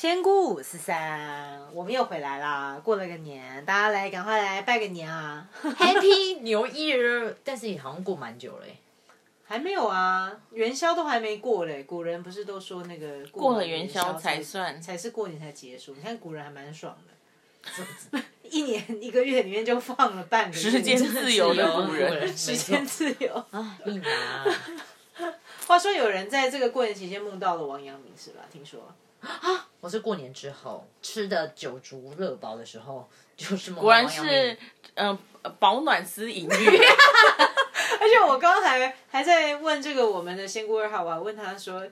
仙姑五四三，我们又回来啦！过了个年，大家来赶快来拜个年啊！Happy New Year！但是也好像过蛮久了欸还没有啊，元宵都还没过嘞。古人不是都说那个过了元宵才才算才是过年才结束。你看古人还蛮爽的，一年一个月里面就放了半个月时间自由的古人时间自由。啊，一拿 话说有人在这个过年期间梦到了王阳明是吧？听说。我是过年之后吃的酒足乐饱的时候，就是果然王阳明是嗯、呃保暖思淫欲。而且我刚刚还还在问这个我们的仙姑二号，我还问他说，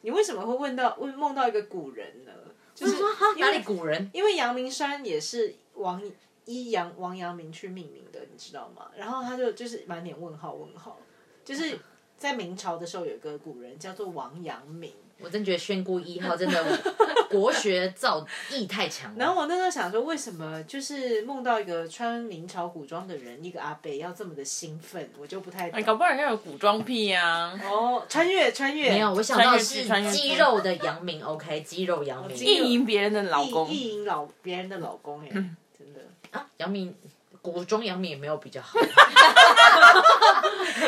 你为什么会问到问梦到一个古人呢？就是因哪里古人？因为阳明山也是王依阳王阳明去命名的，你知道吗？然后他就就是满脸问号问号，就是在明朝的时候有个古人叫做王阳明。我真觉得宣姑一号真的 国学造诣太强了。然后我那时候想说，为什么就是梦到一个穿明朝古装的人，一个阿北要这么的兴奋，我就不太懂。哎，搞不好人家有古装癖呀、哦，穿越穿越，没有，我想到是肌肉的阳明，OK，肌肉阳明。肌意淫别人的老公。意淫老别人的老公哎，嗯真的啊，阳明古装杨明也没有比较好。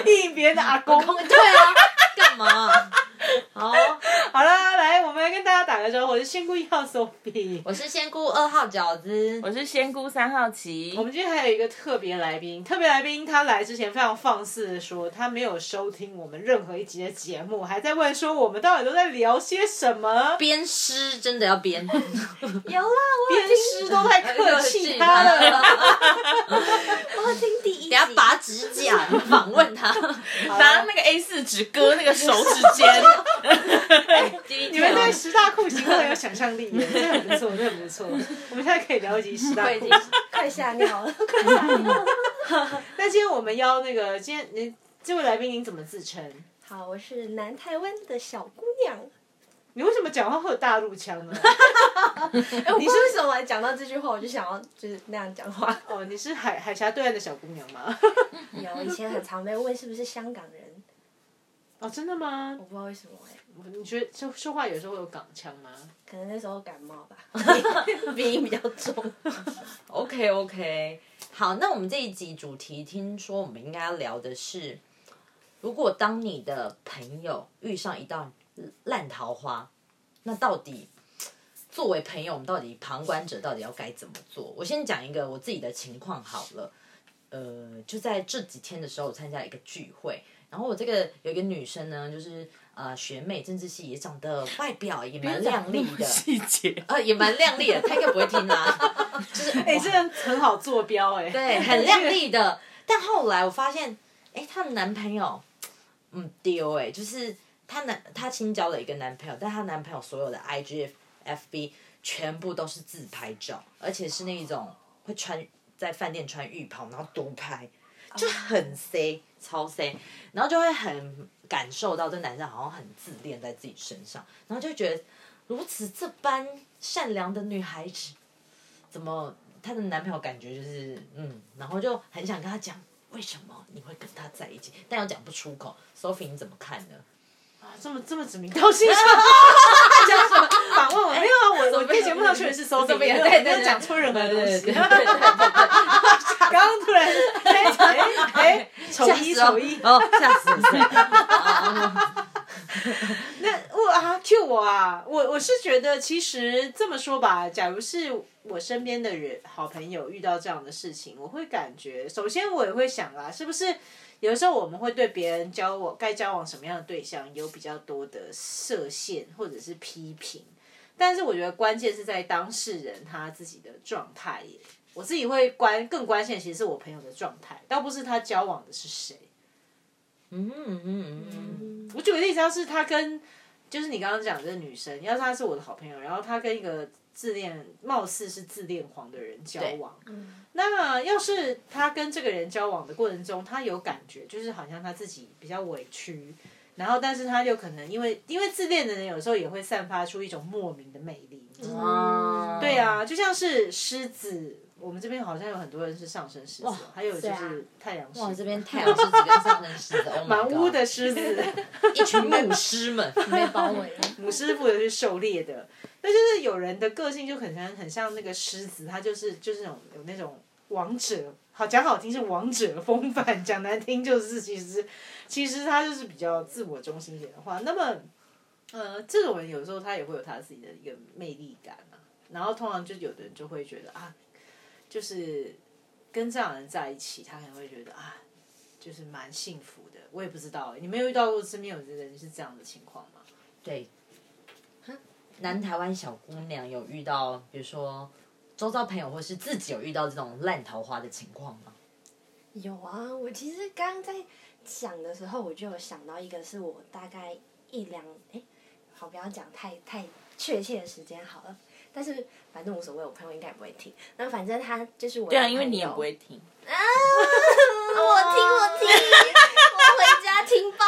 意淫别人的阿公。对啊，干嘛？好，好了，来，我们来跟大家打个招呼，我是仙姑一号 Sophie。我是仙姑二号饺子。我是仙姑三号棋我，们今天还有一个特别来宾，特别来宾他来之前非常放肆的说，他没有收听我们任何一集的节目，还在问说我们到底都在聊些什么，编诗真的要鞭，有啦，我编诗都太客气他了。我有听 第等下拔指甲 访问他。拿那个 A 四纸割那个手指尖。你们对十大酷刑都很有想象力耶，这很不错，这很不错。我们现在可以聊一集十大酷刑。快吓尿了，快吓尿了。那今天我们邀那个，今天你这位来宾您怎么自称？好，我是南台湾的小姑娘。你为什么讲话会有大陆腔呢？哎，我不知道为什么讲到这句话，我就想要就是那样讲话。哦，你是海海峡对岸的小姑娘吗？有以前很常被问是不是香港人，哦，真的吗我？不知道为什么哎，你觉得说说话有时候会有港腔吗？可能那时候感冒吧，鼻音比较重。OK OK，好，那我们这一集主题，听说我们应该要聊的是，如果当你的朋友遇上一道烂桃花，那到底 作为朋友，我们到底旁观者到底要该怎么做？我先讲一个我自己的情况好了。呃，就在这几天的时候，我参加一个聚会，然后我这个有一个女生呢，就是呃学妹，政治系也长得外表也蛮靓丽的，细 节。呃也蛮靓丽的，她应该不会听啦，就是哎、这样很好坐标哎、对，很靓丽的。但后来我发现，哎、她的男朋友，嗯，丢哎，就是她男她新交了一个男朋友，但她男朋友所有的 IG、FB 全部都是自拍照，而且是那种会穿在饭店穿浴袍，然后独拍，就很 C，、超 C，然后就会很感受到这男生好像很自恋在自己身上，然后就觉得如此这般善良的女孩子，怎么她的男朋友感觉就是嗯，然后就很想跟他讲为什么你会跟他在一起，但又讲不出口。Sophie 你怎么看呢？啊这么这么指名道姓，讲什么？访问我？没有啊，我我在节目上确实是搜这边，对对对没有讲错任何东西。刚刚突然哎哎哎，丑一丑一，哦，吓死我！那我啊，Q 我啊，我我是觉得其实这么说吧，假如是我身边的人好朋友遇到这样的事情，我会感觉，首先我也会想啊，是不是有的时候我们会对别人交往该交往什么样的对象有比较多的设限或者是批评，但是我觉得关键是在当事人他自己的状态耶。我自己会关更关心的其实是我朋友的状态，倒不是他交往的是谁。嗯嗯嗯嗯，我举个例子，要是他跟就是你刚刚讲的这个女生，要是她是我的好朋友，然后她跟一个自恋、貌似是自恋狂的人交往，那要是他跟这个人交往的过程中，他有感觉，就是好像他自己比较委屈，然后但是他又可能因为因为自恋的人有时候也会散发出一种莫名的魅力，哦，对啊，就像是狮子我们这边好像有很多人是上升狮子还有就是太阳狮哇，子，这边 太阳狮子跟上升狮子，Oh 满屋 的狮子，一群牧师们，被包围。了。母狮负责去狩猎的。那就是有人的个性就很像很像那个狮子，他就是就是那种有那种王者，好讲好听是王者风范，讲难听就是其实其实他就是比较自我中心一点。的话，那么呃这种人有时候他也会有他自己的一个魅力感啊，然后通常就有的人就会觉得啊，就是跟这样的人在一起，他可能会觉得啊。就是蛮幸福的，我也不知道，你没有遇到过身边有的人是这样的情况吗？对，南台湾小姑娘有遇到，比如说周遭朋友或是自己有遇到这种烂桃花的情况吗？有啊，我其实刚刚在想的时候，我就有想到一个，是我大概一两哎，好，不要讲太太确切的时间好了。但是反正无所谓，我朋友应该也不会听。那反正他就是我。对啊，因为你也不会听。啊！我听，我听，我回家听报，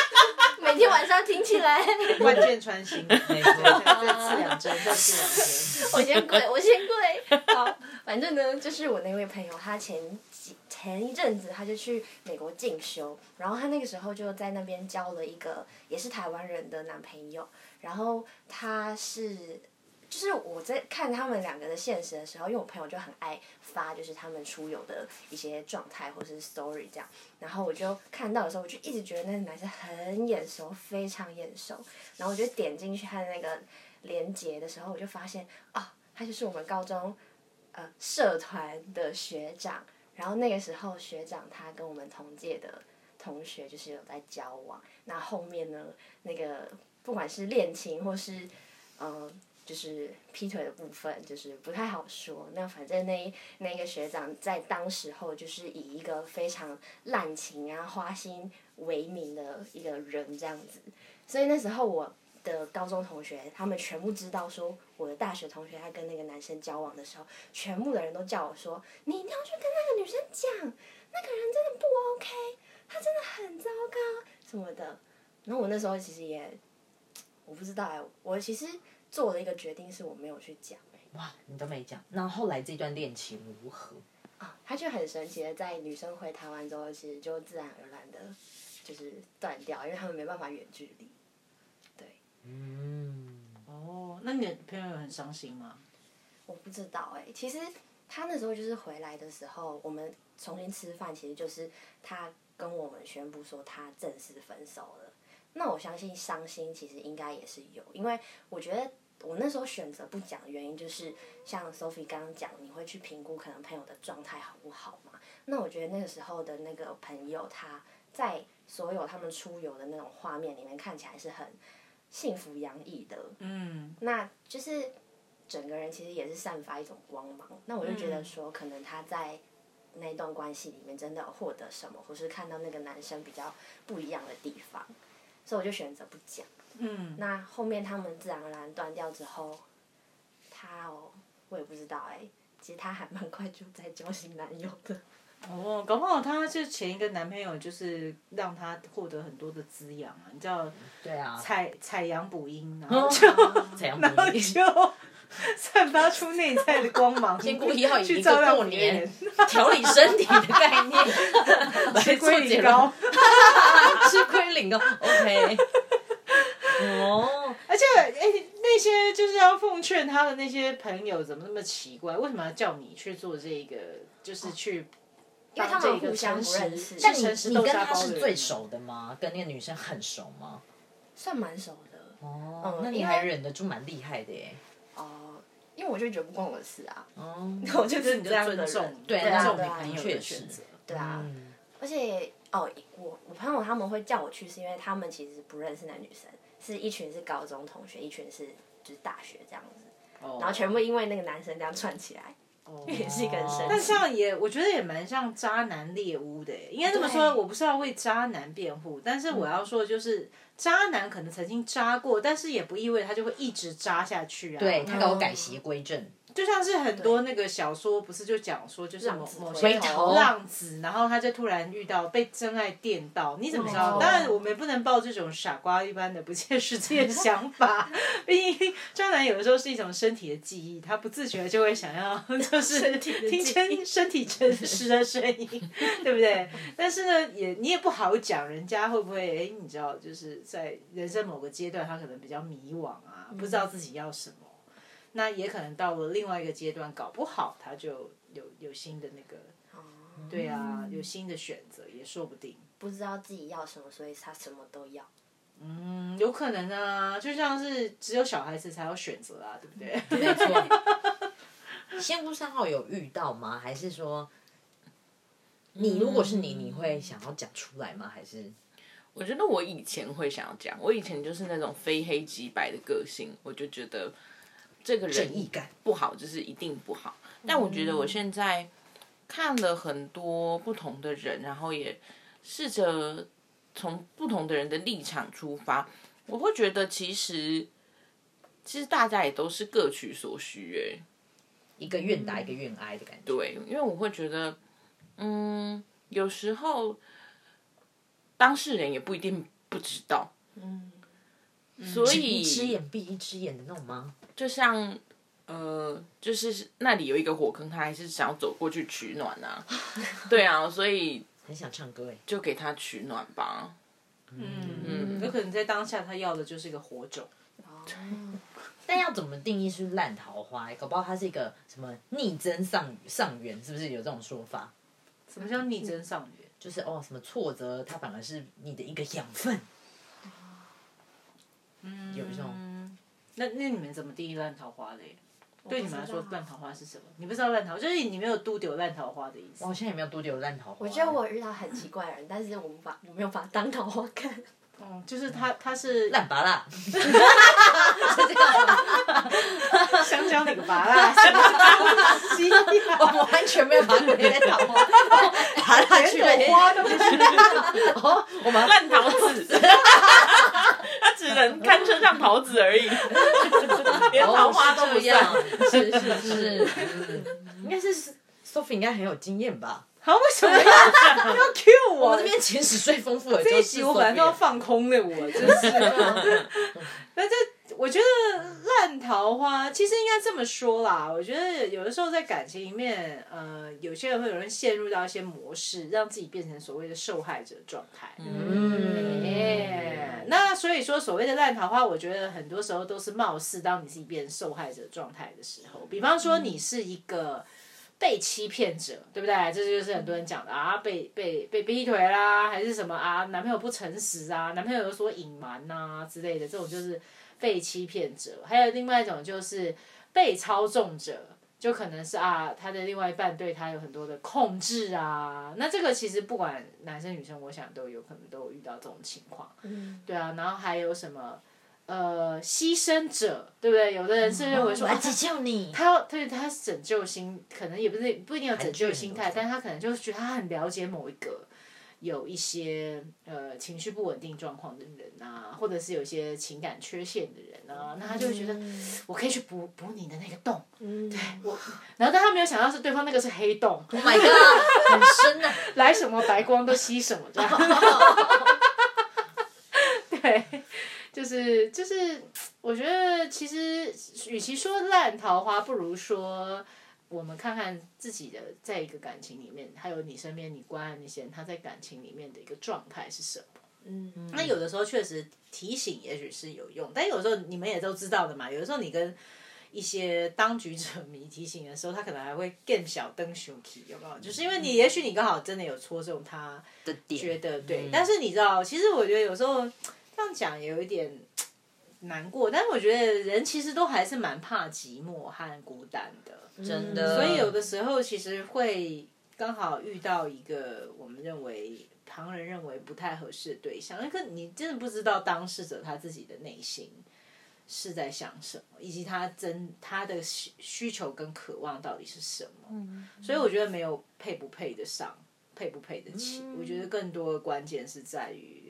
每天晚上听起来。万箭穿心，没错，再刺两针，再刺两针。我先跪，我先跪。好，反正呢，就是我那位朋友，他前几前一阵子他就去美国进修，然后他那个时候就在那边交了一个也是台湾人的男朋友，然后他是。就是我在看他们两个的现实的时候，因为我朋友就很爱发，就是他们出游的一些状态或是 story 这样，然后我就看到的时候，我就一直觉得那个男生很眼熟，非常眼熟，然后我就点进去他的那个连接的时候，我就发现啊，他就是我们高中呃社团的学长，然后那个时候学长他跟我们同届的同学就是有在交往，那后面呢，那个不管是恋情或是嗯。就是劈腿的部分，就是不太好说。那反正那那个学长在当时候就是以一个非常滥情啊、花心为名的一个人这样子，所以那时候我的高中同学他们全部知道说我的大学同学他跟那个男生交往的时候，全部的人都叫我说你一定要去跟那个女生讲，那个人真的不 OK，他真的很糟糕什么的。然后我那时候其实也我不知道哎、我其实。做了一个决定，是我没有去讲、欸、哇，你都没讲。那后来这段恋情如何？啊，他就很神奇的，在女生回台湾之后，其实就自然而然的，就是断掉，因为他们没办法远距离。对，嗯，哦，那你的朋友有很伤心吗？我不知道哎、其实他那时候就是回来的时候，我们重新吃饭，其实就是他跟我们宣布说他正式分手了。那我相信伤心其实应该也是有，因为我觉得我那时候选择不讲的原因，就是像 Sophie 刚刚讲，你会去评估可能朋友的状态好不好嘛？那我觉得那个时候的那个朋友，他在所有他们出游的那种画面里面，看起来是很幸福洋溢的。嗯，那就是整个人其实也是散发一种光芒。那我就觉得说，可能他在那段关系里面真的获得什么，或是看到那个男生比较不一样的地方。所以我就选择不讲。嗯，那后面他们自然而然断掉之后，他哦，我也不知道哎、其实他还蛮快就在交新男友的。哦，搞不好她就前一个男朋友就是让她获得很多的滋养啊，你知道对啊，采 采阳补阴，然哦后就然后就散发出内在的光芒，先故意要以一去照亮个过年，调理身体的概念。来吃做结论龟苓膏。吃龟苓膏，OK。哦，而且，哎、那些就是要奉劝他的那些朋友，怎么那么奇怪？为什么要叫你去做这个？就是去因为他这个们互相不认识但你你跟他豆沙包是最熟的吗？跟那个女生很熟吗？算蛮熟的哦嗯，那你还忍得住，蛮厉害的耶。哦、因为我就觉得不关我的事啊，哦，我就是你就这样的尊重，对尊重你朋友的选择。对啊。嗯而且哦，我我朋友他们会叫我去，是因为他们其实不认识那女生，是一群是高中同学，一群是就是大学这样子，哦然后全部因为那个男生这样串起来，也是一个很神但像。也，我觉得也蛮像渣男猎巫的耶。应该这么说，对我不是要为渣男辩护，但是我要说的就是，渣男可能曾经渣过，但是也不意味着他就会一直渣下去啊。对他给我改邪归正，就像是很多那个小说，不是就讲说，就是某某些回头浪子，然后他就突然遇到被真爱电到，你怎么知道？哦当然，我们也不能抱这种傻瓜一般的不切实际的想法，毕竟渣男有的时候是一种身体的记忆，他不自觉就会想要 就是听见身体真实的声音，对不对？但是呢，也你也不好讲，人家会不会哎，你知道，就是在人生某个阶段，他可能比较迷惘啊，不知道自己要什么。那也可能到了另外一个阶段，搞不好他就有有新的那个，对啊，有新的选择也说不定。不知道自己要什么，所以他什么都要。嗯，有可能啊，就像是只有小孩子才有选择啊，对不对？没错。仙姑三号有遇到吗？还是说，你如果是你，你会想要讲出来吗？还是？我觉得我以前会想要讲，我以前就是那种非黑即白的个性，我就觉得这个人正义感不好，就是一定不好。但我觉得我现在看了很多不同的人，然后也试着从不同的人的立场出发，我会觉得其实其实大家也都是各取所需，哎，一个愿打一个愿挨的感觉。对，因为我会觉得，嗯，有时候当事人也不一定不知道，嗯，所以一只眼闭一只眼的那种吗？就像呃，就是那里有一个火坑，他还是想要走过去取暖啊，对啊，所以很想唱歌哎，就给他取暖吧。嗯，有可能在当下他要的就是一个火种。但要怎么定义是烂桃花？搞不好它是一个什么逆增上上缘，是不是有这种说法？什么叫逆增上缘？就是哦，什么挫折，它反而是你的一个养分。嗯，有一种。那那你们怎么定义烂桃花嘞？对你们来说，烂桃花是什么？你不知道烂桃，就是你没有都丢烂桃花的意思。我现在也没有都丢烂桃花。我觉得我遇到很奇怪的人，但是我们把我没有把它当桃花看。嗯，就是他，他是烂拔辣，香蕉那个拔辣，什么东西？我完全没有把它归在桃花，拔辣去了花都不是。哦，我们烂桃子，能堪称上桃子而已，连桃花都不要。是是是，应该是 Sophie 应该很有经验吧。好，为什么要要 Q 我？我这边前史最丰富的，这一集我本来都要放空的，我真是。那这我觉得烂桃花，其实应该这么说啦。我觉得有的时候在感情里面，呃，有些人会有人陷入到一些模式，让自己变成所谓的受害者状态。嗯，那所以说，所谓的烂桃花，我觉得很多时候都是貌似当你自己变成受害者状态的时候，比方说你是一个。被欺骗者，对不对？这就是很多人讲的啊，被被被劈腿啦，还是什么啊？男朋友不诚实啊，男朋友有所隐瞒呐之类的，这种就是被欺骗者。还有另外一种就是被操纵者，就可能是啊，他的另外一半对他有很多的控制啊。那这个其实不管男生女生，我想都有可能都有遇到这种情况。嗯，对啊。然后还有什么？呃，牺牲者，对不对？有的人是认为说，来拯救你，他要对他拯救心，可能也不是不一定有拯救心态，但他可能就是觉得他很了解某一个有一些呃情绪不稳定状况的人啊，或者是有一些情感缺陷的人啊，那他就会觉得我可以去补补你的那个洞，对我，然后但他没有想到是对方那个是黑洞，Oh my god，很深啊，来什么白光都吸什么这样，对。就是就是，我觉得其实与其说烂桃花，不如说我们看看自己的在一个感情里面，还有你身边你关爱那些人，他在感情里面的一个状态是什么。嗯，那有的时候确实提醒也许是有用，但有时候你们也都知道的嘛。有的时候你跟一些当局者迷提醒的时候，他可能还会更小灯熊气，有没有？就是因为你也许你刚好真的有戳中他的点，觉得对。但是你知道，其实我觉得有时候。这样讲有一点难过，但是我觉得人其实都还是蛮怕寂寞和孤单的，真的。所以有的时候其实会刚好遇到一个我们认为旁人认为不太合适的对象，那个你真的不知道当事者他自己的内心是在想什么，以及他真他的需需求跟渴望到底是什么。所以我觉得没有配不配得上，配不配得起，我觉得更多的关键是在于。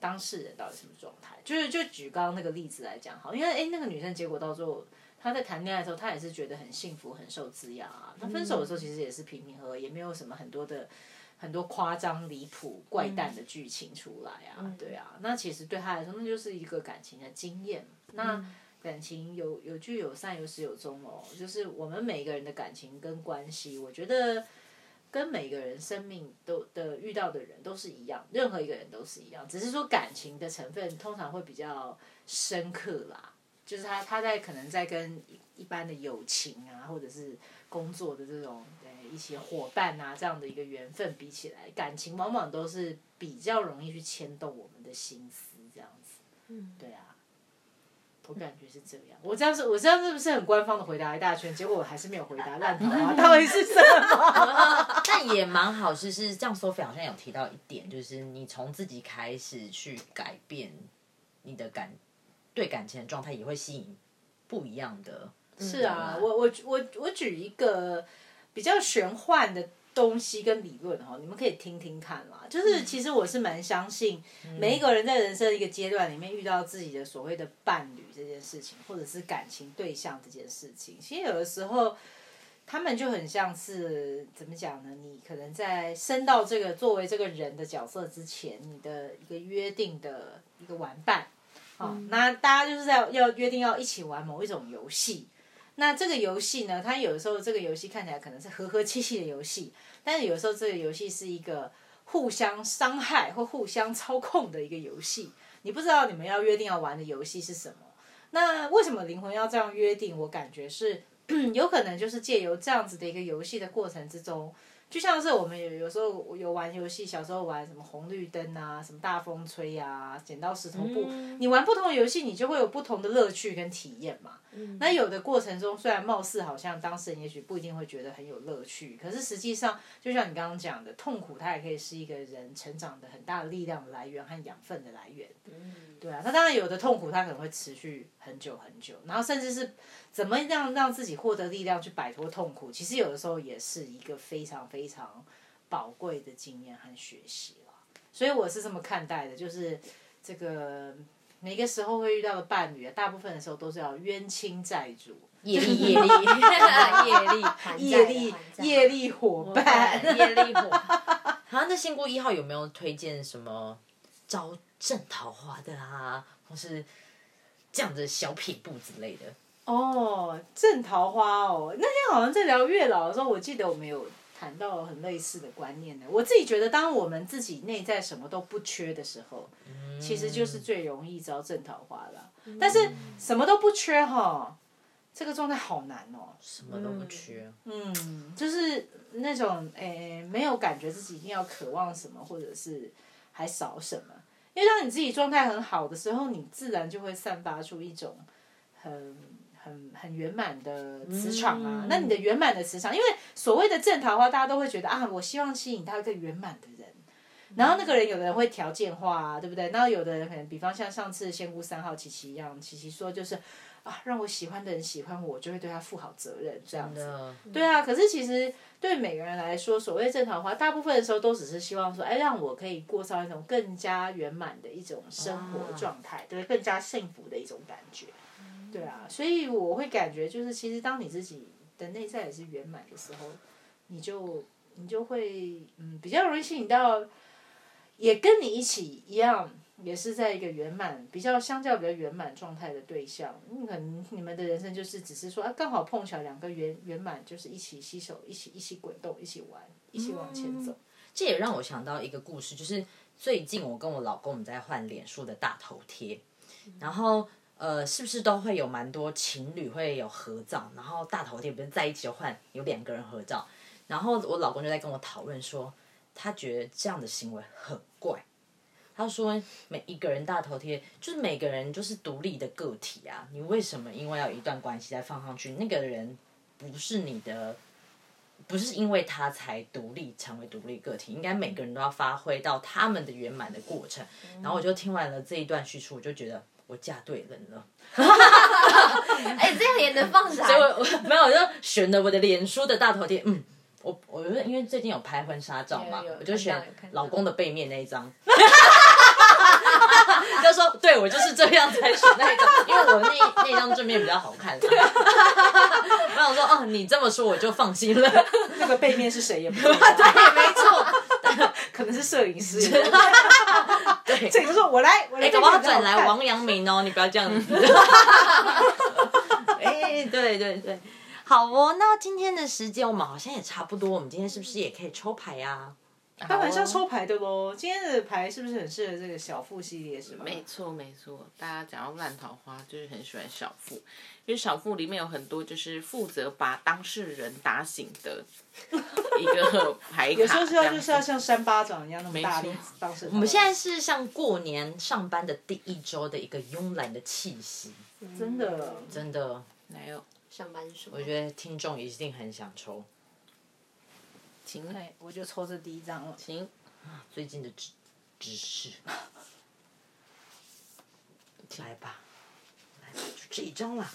当事人到底什么状态？就是就举刚刚那个例子来讲，好，因为哎，那个女生结果到最后，她在谈恋爱的时候，她也是觉得很幸福、很受滋养啊。她分手的时候，其实也是平平和和，也没有什么很多的很多夸张、离谱、怪诞的剧情出来啊。对啊，那其实对她来说，那就是一个感情的经验。那感情有有聚有散，有始有终哦。就是我们每一个人的感情跟关系，我觉得跟每个人生命都的遇到的人都是一样，任何一个人都是一样，只是说感情的成分通常会比较深刻啦。就是他他在可能在跟一一般的友情啊，或者是工作的这种呃一些伙伴啊这样的一个缘分比起来，感情往往都是比较容易去牵动我们的心思这样子。嗯，对啊。我感觉是这样，我这样是，我这样是不是很官方的回答一大圈？结果我还是没有回答烂桃花到底是什么？但也蛮好，是是这样。Sophie 好像有提到一点，就是你从自己开始去改变你的感对感情的状态，也会吸引不一样的。是啊，我我我我举一个比较玄幻的。东西跟理论哈，你们可以听听看啦。就是其实我是蛮相信每一个人在人生的一个阶段里面遇到自己的所谓的伴侣这件事情，或者是感情对象这件事情。其实有的时候他们就很像是怎么讲呢？你可能在升到这个作为这个人的角色之前，你的一个约定的一个玩伴。好，那大家就是在要约定要一起玩某一种游戏。那这个游戏呢？它有的时候这个游戏看起来可能是和和气气的游戏，但是有时候这个游戏是一个互相伤害或互相操控的一个游戏。你不知道你们要约定要玩的游戏是什么？那为什么灵魂要这样约定？我感觉是有可能就是借由这样子的一个游戏的过程之中。就像是我们有有时候有玩游戏，小时候玩什么红绿灯啊，什么大风吹呀，剪刀石头布。你玩不同的游戏，你就会有不同的乐趣跟体验嘛。那有的过程中，虽然貌似好像当事人也许不一定会觉得很有乐趣，可是实际上，就像你刚刚讲的，痛苦它也可以是一个人成长的很大的力量的来源和养分的来源。对啊，那当然有的痛苦它可能会持续很久很久，然后甚至是怎么样让自己获得力量去摆脱痛苦，其实有的时候也是一个非常非常宝贵的经验和学习了。所以我是这么看待的，就是这个每个时候会遇到的伴侣啊，大部分的时候都是要冤亲债主、业力、业力、业力、业力、业力伙伴、业力伙。好，那仙姑一号有没有推荐什么招？正桃花的啊，或是这样的小品部之类的。哦，正桃花哦，那天好像在聊月老的时候，我记得我们有谈到很类似的观念的。我自己觉得，当我们自己内在什么都不缺的时候，其实就是最容易招正桃花了。但是什么都不缺哈，这个状态好难哦。什么都不缺，嗯，就是那种诶，没有感觉自己一定要渴望什么，或者是还少什么。因为当你自己状态很好的时候，你自然就会散发出一种很很很圆满的磁场啊。那你的圆满的磁场，因为所谓的正桃花，大家都会觉得啊，我希望吸引到一个圆满的人。然后那个人，有的人会条件化啊，对不对？然后有的人可能，比方像上次仙姑三号琪琪一样，琪琪说就是。啊，让我喜欢的人喜欢我，就会对他负好责任，这样子。对啊，可是其实对每个人来说，所谓正桃花，大部分的时候都只是希望说，哎，让我可以过上一种更加圆满的一种生活状态，对，更加幸福的一种感觉。对啊，所以我会感觉，就是其实当你自己的内在也是圆满的时候，你就你就会嗯比较容易吸引到，也跟你一起一样。也是在一个圆满、比较相较比较圆满状态的对象，可能你们的人生就是只是说啊，刚好碰巧两个圆圆满，就是一起携手，一起一起滚动，一起玩，一起往前走。这也让我想到一个故事，就是最近我跟我老公我们在换脸书的大头贴，然后呃，是不是都会有蛮多情侣会有合照，然后大头贴不是在一起就换有两个人合照，然后我老公就在跟我讨论说，他觉得这样的行为很怪。他说：“每一个人大头贴，就是每个人就是独立的个体啊！你为什么因为要一段关系再放上去？那个人不是你的，不是因为他才独立成为独立个体。应该每个人都要发挥到他们的圆满的过程。”然后我就听完了这一段叙述，我就觉得我嫁对人了。哎，这样也能放 闪？所以我没有，我就选了我的脸书的大头贴。嗯，我我觉得因为最近有拍婚纱照嘛，我就选老公的背面那一张。就说对我就是这样才选那张，因为我那那张正面比较好看。我想说，哦，你这么说我就放心了。那个背面是谁也不知道。对，没错，可能是摄影师。对，这就说我来，我来。搞不好转来王阳明哦，你不要这样子。对对对对，好哦。那今天的时间我们好像也差不多，我们今天是不是也可以抽牌呀、开玩笑抽牌的喽。今天的牌是不是很适合这个小富系列？是吗？没错没错，大家讲到烂桃花，就是很喜欢小富，因为小富里面有很多就是负责把当事人打醒的一个牌卡。有时候是要就是要像扇巴掌一样那么大力当时我们现在是像过年上班的第一周的一个慵懒的气息，真的真的，没有，上班族，我觉得听众一定很想抽。请对，我就抽这第一张了。行最近的知知识，来吧，来吧，就这一张啦。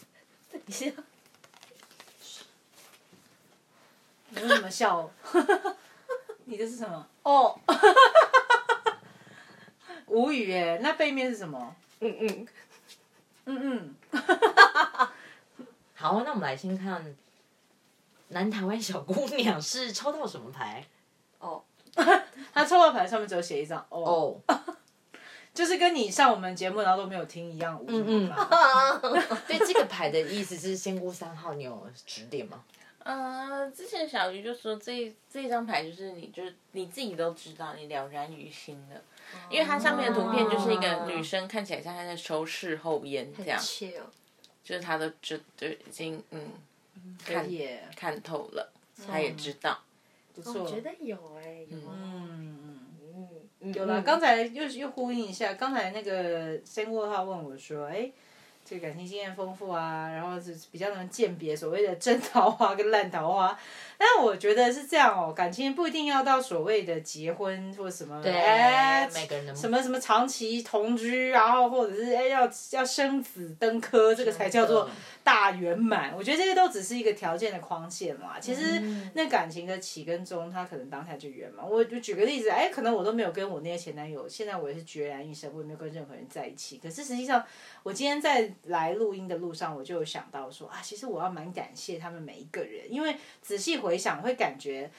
等一下，你为什么笑？你的是什么？哦，无语耶。那背面是什么？嗯嗯，嗯嗯，好，那我们来先看南台湾小姑娘。是抽到什么牌？哦，他抽到牌上面只有写一张哦，哦。就是跟你上我们节目然后都没有听一样无语嗯嘛。对这个牌的意思是仙姑三号，你有指点吗？呃，之前小鱼就说这这张牌就是你就是你自己都知道，你了然于心的，因为它上面的图片就是一个女生看起来像她在抽事后烟这样，切哦，就是她都就就已经嗯可以耶，看透了，他也知道。不错。我觉得有哎，有啊，嗯嗯。嗯，有了，刚才又又呼应一下，刚才那个申沃他问我说，哎，这个感情经验丰富啊，然后是比较能鉴别所谓的真桃花跟烂桃花。但我觉得是这样哦，感情不一定要到所谓的结婚或什么，哎，每个人的什么什么长期同居，然后或者是哎要要生子登科，这个才叫做大圆满。我觉得这些都只是一个条件的框线嘛。其实那感情的起跟终，他可能当下就圆满。我就举个例子，哎，可能我都没有跟我那些前男友，现在我也是决然一生，我也没有跟任何人在一起。可是实际上，我今天在来录音的路上，我就想到说啊，其实我要蛮感谢他们每一个人，因为仔细回想会感觉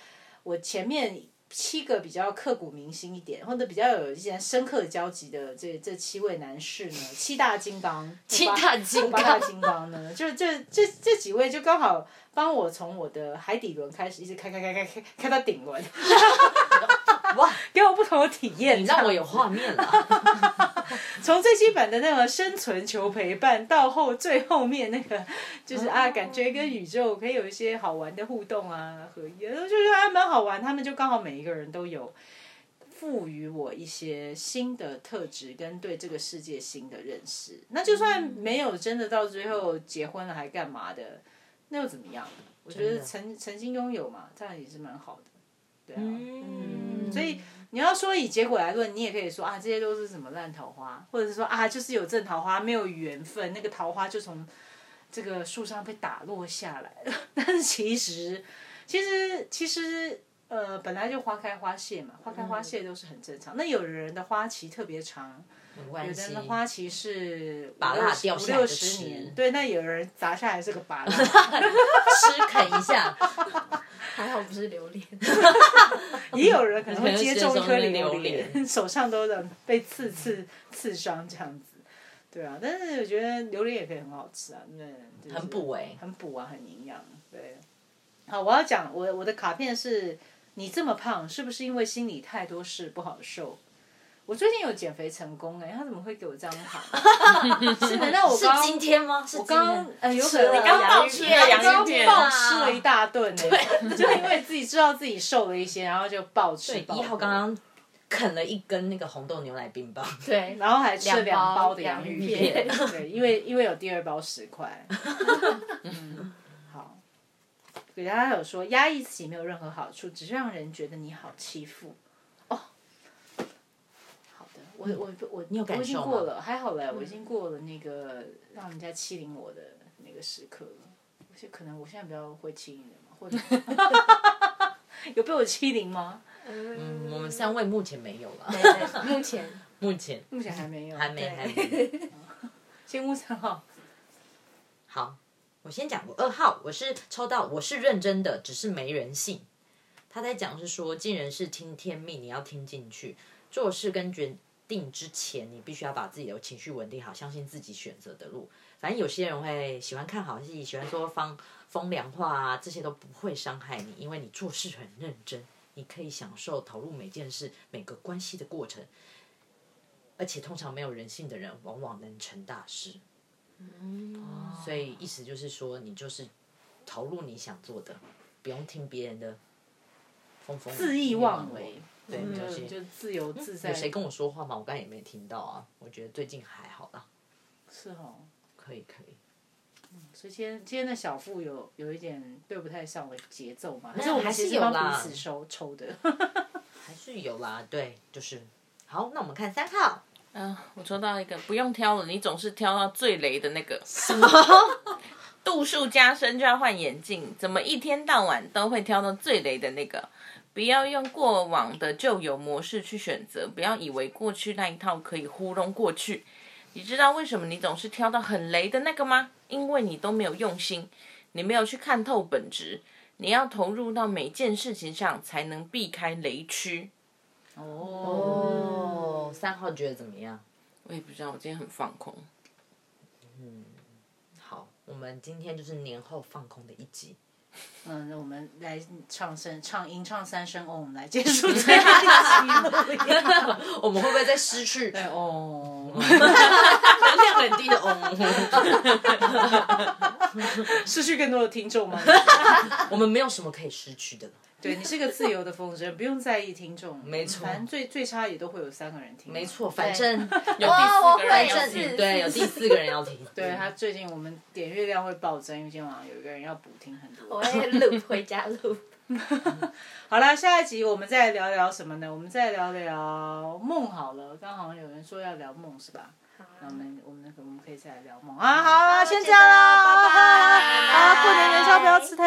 我前面。七个比较刻骨铭心一点，或者比较有一些深刻交集的这这七位男士呢，七大金刚，七大金刚八大，金刚呢，就这这这几位就刚好帮我从我的海底轮开始，一直开开开开开开到顶轮，哇，给我不同的体验。你让我有画面了。从最基本的那个生存求陪伴，到后最后面那个就是啊，感觉跟宇宙可以有一些好玩的互动啊，合一，就是还蛮好玩。他们就刚好每一个人都有赋予我一些新的特质跟对这个世界新的认识。那就算没有真的到最后结婚了还干嘛的，那又怎么样？我觉得曾曾经拥有嘛，这样也是蛮好的。对啊，嗯所以你要说以结果来论，你也可以说啊，这些都是什么烂桃花，或者是说啊，就是有正桃花，没有缘分，那个桃花就从这个树上被打落下来了。但是其实，其实，其实，呃，本来就花开花谢嘛，花开花谢都是很正常。那有的人的花期特别长，没关系有的人的花期是把蜡掉五下来的六十吃年，对，那有人砸下来是个把蜡。吃啃一下，还好不是榴莲，也有人可能会接中一颗榴榴莲，手上都能被刺刺刺伤这样子。对啊，但是我觉得榴莲也可以很好吃啊，对，就是很补哎很补啊，很营养。对，好，我要讲我我的卡片是，你这么胖是不是因为心里太多事不好受？我最近有减肥成功哎、他怎么会给我这张卡？是难道我是刚今天吗？是今我刚天。呃有可能吃了刚洋芋片暴吃了洋刚芋片暴吃了一大顿哎、就因为自己知道自己瘦了一些，然后就暴吃。一号刚刚啃了一根那个红豆牛奶冰棒，对，然后还吃了两两包包的洋芋洋芋片片，对，因为因为有第二包十块。嗯，好，给大家有说压抑自己没有任何好处，只是让人觉得你好欺负。我我我你有感我已经受过了，还好嘞，我已经过了那个让人家欺凌我的那个时刻了。而且可能我现在比较会欺凌人嘛，或者 有被我欺凌吗？嗯，我们三位目前没有了，目前 目前目前还没有，还没还没。先屋三号。好，我先讲我二号，我是抽到我是认真的，只是没人信。他在讲是说，尽人事听天命，你要听进去。做事跟决定之前，你必须要把自己的情绪稳定好，相信自己选择的路。反反正有些人会喜欢看好戏，喜欢说风风凉话啊，这些都不会伤害你，因为你做事很认真，你可以享受投入每件事、每个关系的过程。而且通常没有人性的人，往往能成大事。所以意思就是说，你就是投入你想做的，不用听别人的风风恣意妄为，对，就有些就自由自在。有谁跟我说话吗？我刚才也没听到啊。我觉得最近还好啦，是哦，可以可以。嗯所以今天今天的小腹有有一点对不太上的节奏嘛？有可是我们还是有啦彼此抽抽的。还是有啦，对，就是好。那我们看三号，嗯、我抽到一个，不用挑了，你总是挑到最雷的那个。什么？度数加深就要换眼镜，怎么一天到晚都会挑到最雷的那个？不要用过往的旧有模式去选择，不要以为过去那一套可以糊弄过去。你知道为什么你总是挑到很雷的那个吗？因为你都没有用心，你没有去看透本质。你要投入到每件事情上，才能避开雷区。哦，三号觉得怎么样？我也不知道，我今天很放空。嗯好，我们今天就是年后放空的一集。嗯，那我们来唱声唱吟唱三声哦，我们来结束这一 期。我们会不会再失去对哦，能量很低的哦？失去更多的听众吗？我们没有什么可以失去的了。对你是个自由的风筝，不用在意听众。没错反正最最差也都会有三个人听。没错，反正 有第四个人要听，对有第四个人要听。对他最近我们点阅量会暴增，因为今天晚上有一个人要补听很多。我会录回家录。好了，下一集我们再聊聊什么呢？我们再聊聊梦好了。刚好有人说要聊梦是吧？那我们我们那个我们可以再来聊梦啊。好了，先这样拜啦，拜好，过年元宵不要吃太。